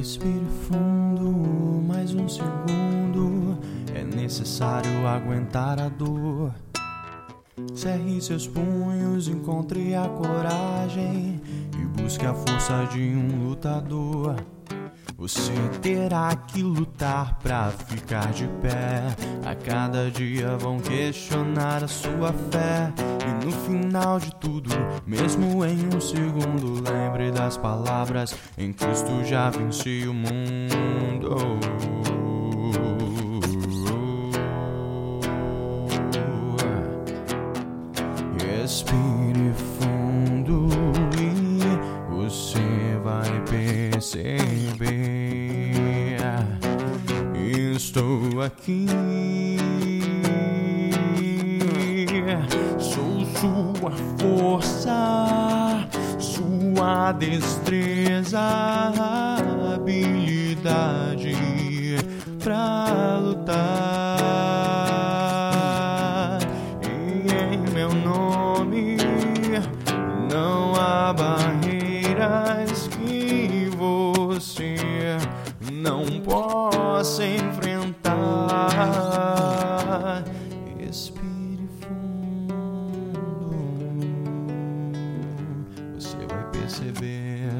Respire fundo, mais um segundo. É necessário aguentar a dor. Cerre seus punhos, encontre a coragem e busque a força de um lutador. Você terá que lutar pra ficar de pé. A cada dia vão questionar a sua fé. E no final de tudo, mesmo em um segundo, lembre das palavras: Em Cristo já venci o mundo. Estou aqui. Sou sua força, sua destreza, habilidade pra lutar. E em meu nome não há barreiras que você não possa enfrentar. Respire fundo, você vai perceber.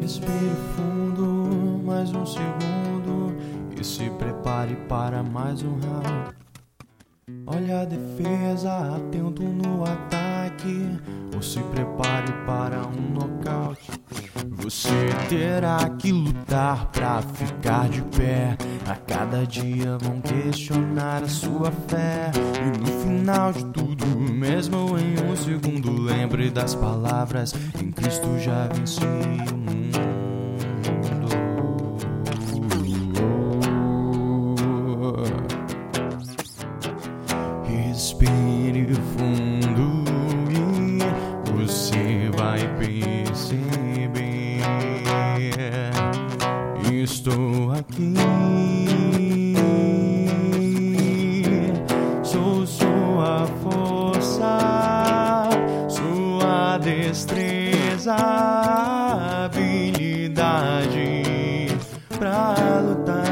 Respire fundo, mais um segundo e se prepare para mais um round. Olha a defesa, atento no ataque, ou se prepare para um nocaute. Você terá que lutar pra ficar de pé. A cada dia vão questionar a sua fé. E no final de tudo, mesmo em um segundo, lembre das palavras: Em Cristo já venci o mundo. Respire fundo perceber. Estou aqui. Sou sua força, sua destreza, habilidade pra lutar.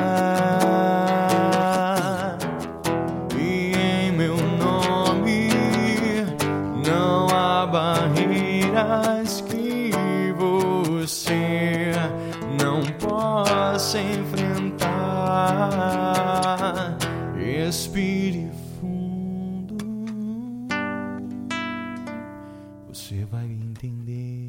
E em meu nome não há barreiras que você não possa enfrentar. Respire fundo, você vai entender.